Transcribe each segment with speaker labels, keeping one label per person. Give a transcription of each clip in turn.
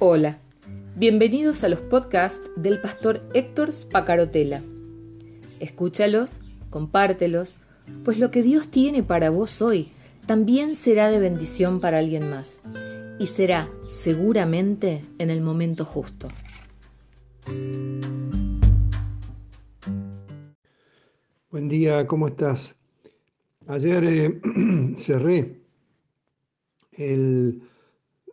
Speaker 1: Hola, bienvenidos a los podcasts del pastor Héctor Spacarotela. Escúchalos, compártelos, pues lo que Dios tiene para vos hoy también será de bendición para alguien más y será seguramente en el momento justo.
Speaker 2: Buen día, ¿cómo estás? Ayer eh, cerré el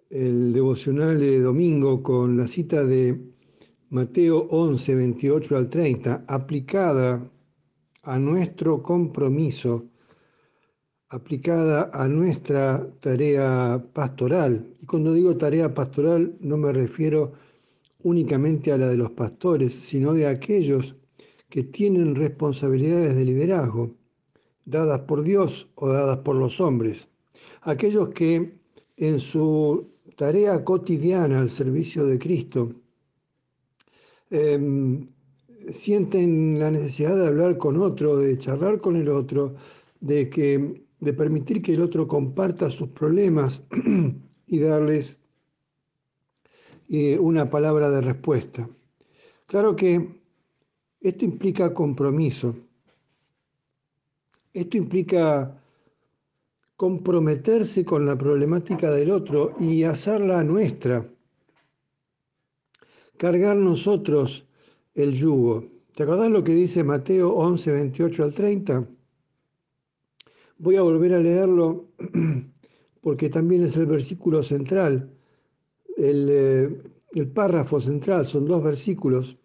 Speaker 2: el devocional de domingo con la cita de Mateo 11, 28 al 30, aplicada a nuestro compromiso, aplicada a nuestra tarea pastoral. Y cuando digo tarea pastoral no me refiero únicamente a la de los pastores, sino de aquellos que tienen responsabilidades de liderazgo, dadas por Dios o dadas por los hombres. Aquellos que en su tarea cotidiana al servicio de Cristo, em, sienten la necesidad de hablar con otro, de charlar con el otro, de, que, de permitir que el otro comparta sus problemas y darles eh, una palabra de respuesta. Claro que esto implica compromiso, esto implica comprometerse con la problemática del otro y hacerla nuestra. Cargar nosotros el yugo. ¿Te acordás lo que dice Mateo 11, 28 al 30? Voy a volver a leerlo porque también es el versículo central, el, eh, el párrafo central, son dos versículos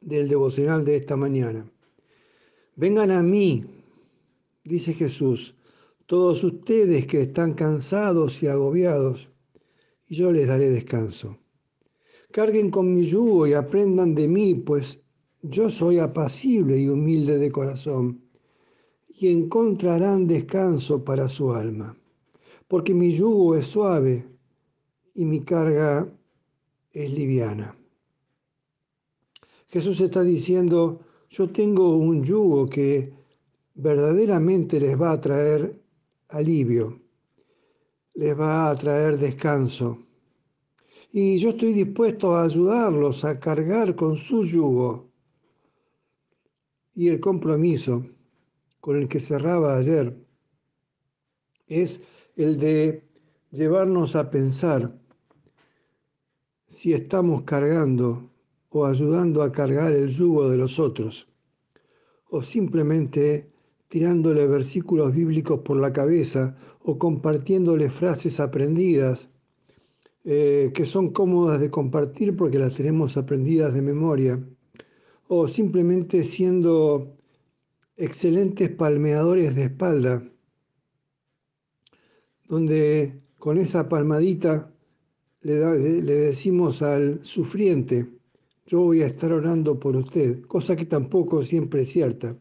Speaker 2: del devocional de esta mañana. Vengan a mí, dice Jesús, todos ustedes que están cansados y agobiados, y yo les daré descanso. Carguen con mi yugo y aprendan de mí, pues yo soy apacible y humilde de corazón, y encontrarán descanso para su alma, porque mi yugo es suave y mi carga es liviana. Jesús está diciendo, yo tengo un yugo que verdaderamente les va a traer alivio, les va a traer descanso. Y yo estoy dispuesto a ayudarlos a cargar con su yugo. Y el compromiso con el que cerraba ayer es el de llevarnos a pensar si estamos cargando o ayudando a cargar el yugo de los otros, o simplemente tirándole versículos bíblicos por la cabeza o compartiéndole frases aprendidas eh, que son cómodas de compartir porque las tenemos aprendidas de memoria, o simplemente siendo excelentes palmeadores de espalda, donde con esa palmadita le, le decimos al sufriente, yo voy a estar orando por usted, cosa que tampoco siempre es cierta.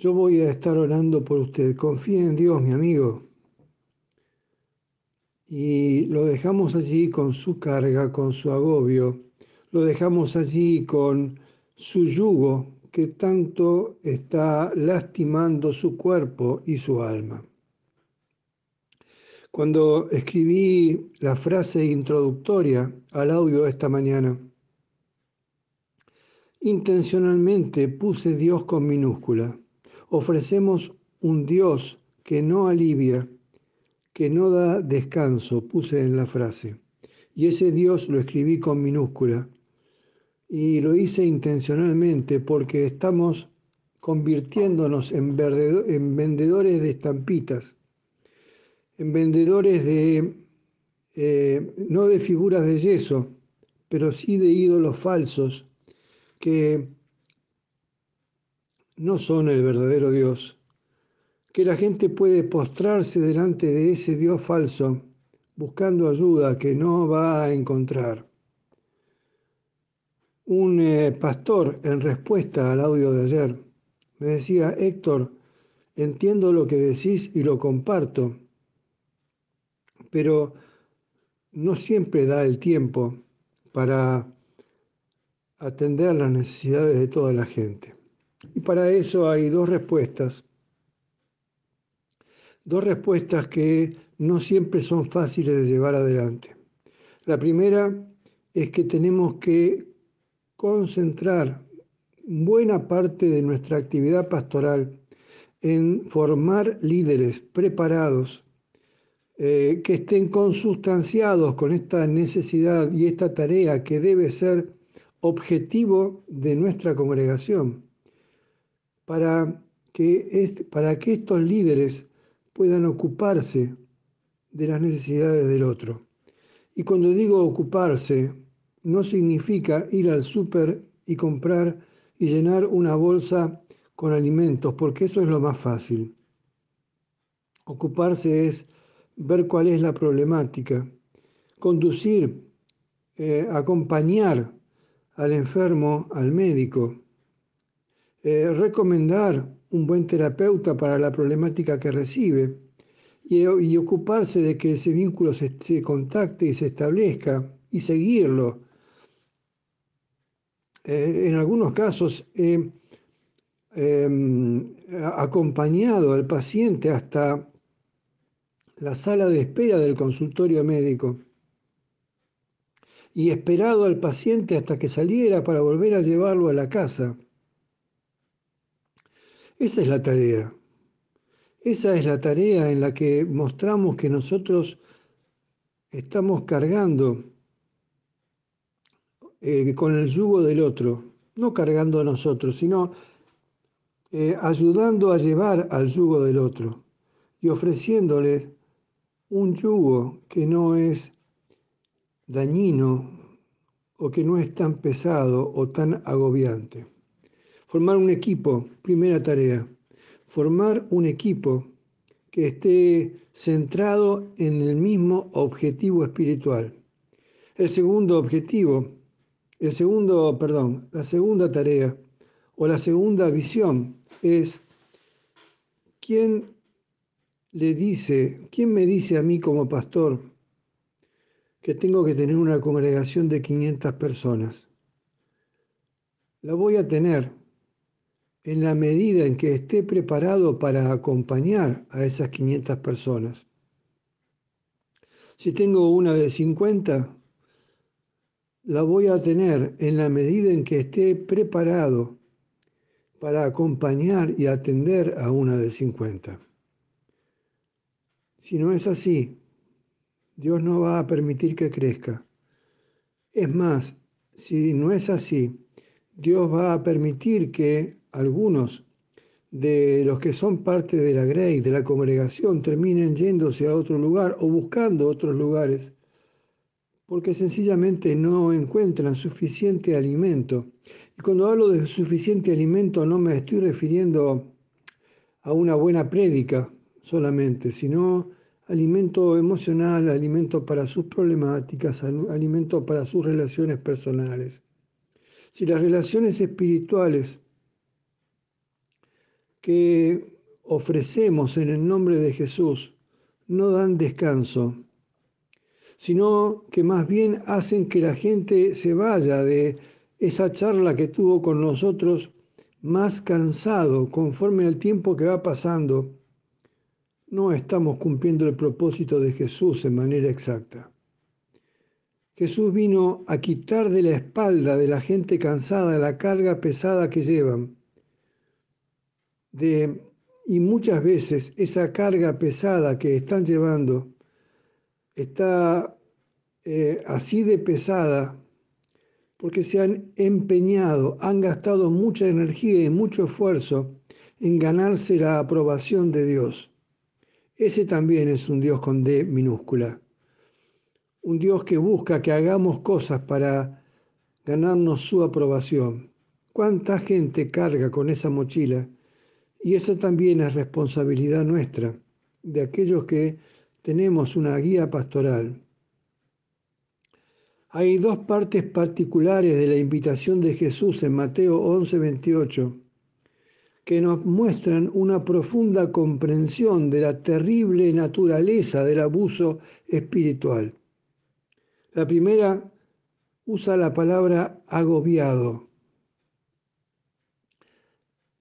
Speaker 2: Yo voy a estar orando por usted. Confía en Dios, mi amigo. Y lo dejamos allí con su carga, con su agobio. Lo dejamos allí con su yugo que tanto está lastimando su cuerpo y su alma. Cuando escribí la frase introductoria al audio esta mañana, intencionalmente puse Dios con minúscula Ofrecemos un Dios que no alivia, que no da descanso, puse en la frase. Y ese Dios lo escribí con minúscula. Y lo hice intencionalmente porque estamos convirtiéndonos en, vendedores de estampitas, en vendedores de, eh, no de figuras de yeso, pero sí de ídolos falsos que no son el verdadero Dios, que la gente puede postrarse delante de ese Dios falso buscando ayuda que no va a encontrar. Un eh, pastor, en respuesta al audio de ayer, me decía, Héctor, entiendo lo que decís y lo comparto, pero no siempre da el tiempo para atender las necesidades de toda la gente. Y para eso hay dos respuestas. Dos respuestas que no siempre son fáciles de llevar adelante. La primera es que tenemos que concentrar buena parte de nuestra actividad pastoral en formar líderes preparados eh, que estén consustanciados con esta necesidad y esta tarea que debe ser objetivo de nuestra congregación, para que, para que estos líderes puedan ocuparse de las necesidades del otro. Y cuando digo ocuparse, no significa ir al súper y comprar y llenar una bolsa con alimentos, porque eso es lo más fácil. Ocuparse es ver cuál es la problemática, conducir, eh, acompañar al enfermo al médico, eh, recomendar un buen terapeuta para la problemática que recibe y, ocuparse de que ese vínculo se, contacte y se establezca y seguirlo. Eh, en algunos casos he em, acompañado al paciente hasta la sala de espera del consultorio médico y esperado al paciente hasta que saliera para volver a llevarlo a la casa. Esa es la tarea. Esa es la tarea en la que mostramos que nosotros estamos cargando eh, con el yugo del otro, no cargando a nosotros, sino eh, ayudando a llevar al yugo del otro y ofreciéndole un yugo que no es dañino o que no es tan pesado o tan agobiante. Formar un equipo, primera tarea formar un equipo que esté centrado en el mismo objetivo espiritual. El segundo objetivo, el segundo, perdón, la segunda tarea o la segunda visión es quién le dice, quién me dice a mí como pastor que tengo que tener una congregación de 500 personas. La voy a tener en la medida en que esté preparado para acompañar a esas 500 personas. Si tengo una de 50, la voy a tener en la medida en que esté preparado para acompañar y atender a una de 50. Si no es así, Dios no va a permitir que crezca. Es más, si no es así, Dios va a permitir que algunos de los que son parte de la Grey, de la congregación, terminen yéndose a otro lugar o buscando otros lugares, porque sencillamente no encuentran suficiente alimento. Y cuando hablo de suficiente alimento no me estoy refiriendo a una buena prédica solamente, sino alimento emocional, alimento para sus problemáticas, alimento para sus relaciones personales. Si las relaciones espirituales que ofrecemos en el nombre de Jesús no dan descanso, sino que más bien hacen que la gente se vaya de esa charla que tuvo con nosotros más cansado conforme al tiempo que va pasando. No estamos cumpliendo el propósito de Jesús en manera exacta. Jesús vino a quitar de la espalda de la gente cansada la carga pesada que llevan de, y muchas veces esa carga pesada que están llevando está eh, así de pesada porque se han empeñado, han gastado mucha energía y mucho esfuerzo en ganarse la aprobación de Dios. Ese también es un Dios con D minúscula. Un Dios que busca que hagamos cosas para ganarnos su aprobación. ¿Cuánta gente carga con esa mochila y esa también es responsabilidad nuestra, de aquellos que tenemos una guía pastoral. Hay dos partes particulares de la invitación de Jesús en Mateo 11, 28 que nos muestran una profunda comprensión de la terrible naturaleza del abuso espiritual. La primera usa la palabra agobiado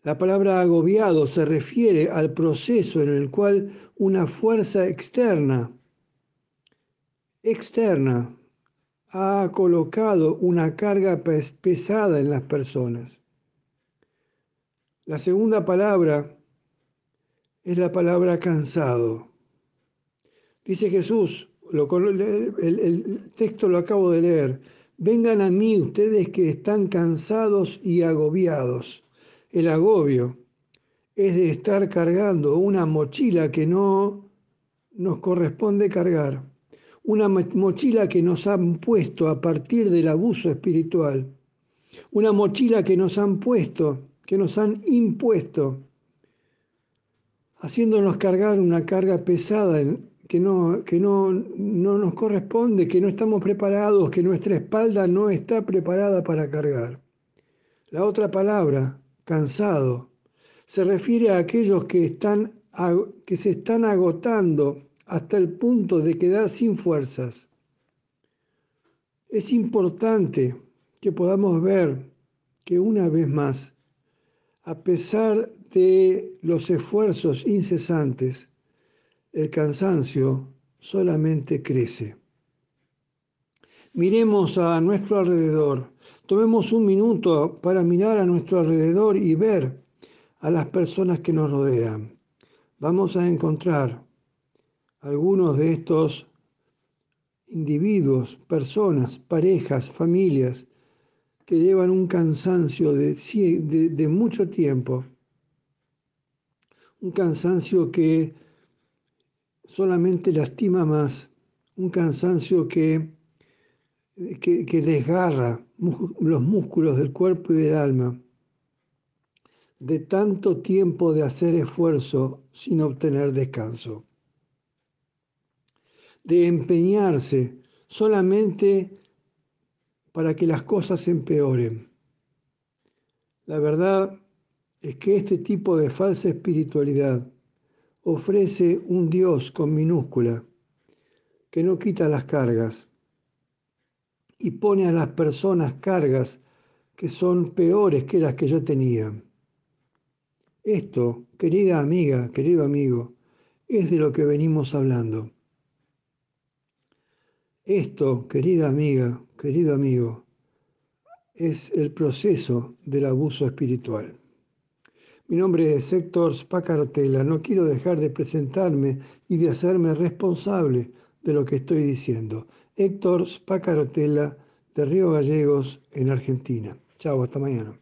Speaker 2: La palabra agobiado se refiere al proceso en el cual una fuerza externa, externa, ha colocado una carga pesada en las personas. La segunda palabra es la palabra cansado. Dice Jesús, el, texto lo acabo de leer, vengan a mí ustedes que están cansados y agobiados. El agobio es de estar cargando una mochila que no nos corresponde cargar una mochila que nos han puesto a partir del abuso espiritual, una mochila que nos han puesto, que nos han impuesto, haciéndonos cargar una carga pesada que, no, que no, no nos corresponde, que no estamos preparados, que nuestra espalda no está preparada para cargar. La otra palabra, cansado, se refiere a aquellos que, están, que se están agotando hasta el punto de quedar sin fuerzas. Es importante que podamos ver que una vez más, a pesar de los esfuerzos incesantes, el cansancio solamente crece. Miremos a nuestro alrededor, tomemos un minuto para mirar a nuestro alrededor y ver a las personas que nos rodean. Vamos a encontrar algunos de estos individuos, personas, parejas, familias, que llevan un cansancio de, de, mucho tiempo, un cansancio que solamente lastima más, un cansancio que, que, desgarra los músculos del cuerpo y del alma, de tanto tiempo de hacer esfuerzo sin obtener descanso. De empeñarse solamente para que las cosas empeoren. La verdad es que este tipo de falsa espiritualidad ofrece un Dios con minúscula que no quita las cargas y pone a las personas cargas que son peores que las que ya tenían. Esto, querida amiga, querido amigo, es de lo que venimos hablando. Esto, querida amiga, querido amigo, es el proceso del abuso espiritual. Mi nombre es Héctor Spacarotela. No quiero dejar de presentarme y de hacerme responsable de lo que estoy diciendo. Héctor Spacarotela, de Río Gallegos, en Argentina. Chao, hasta mañana.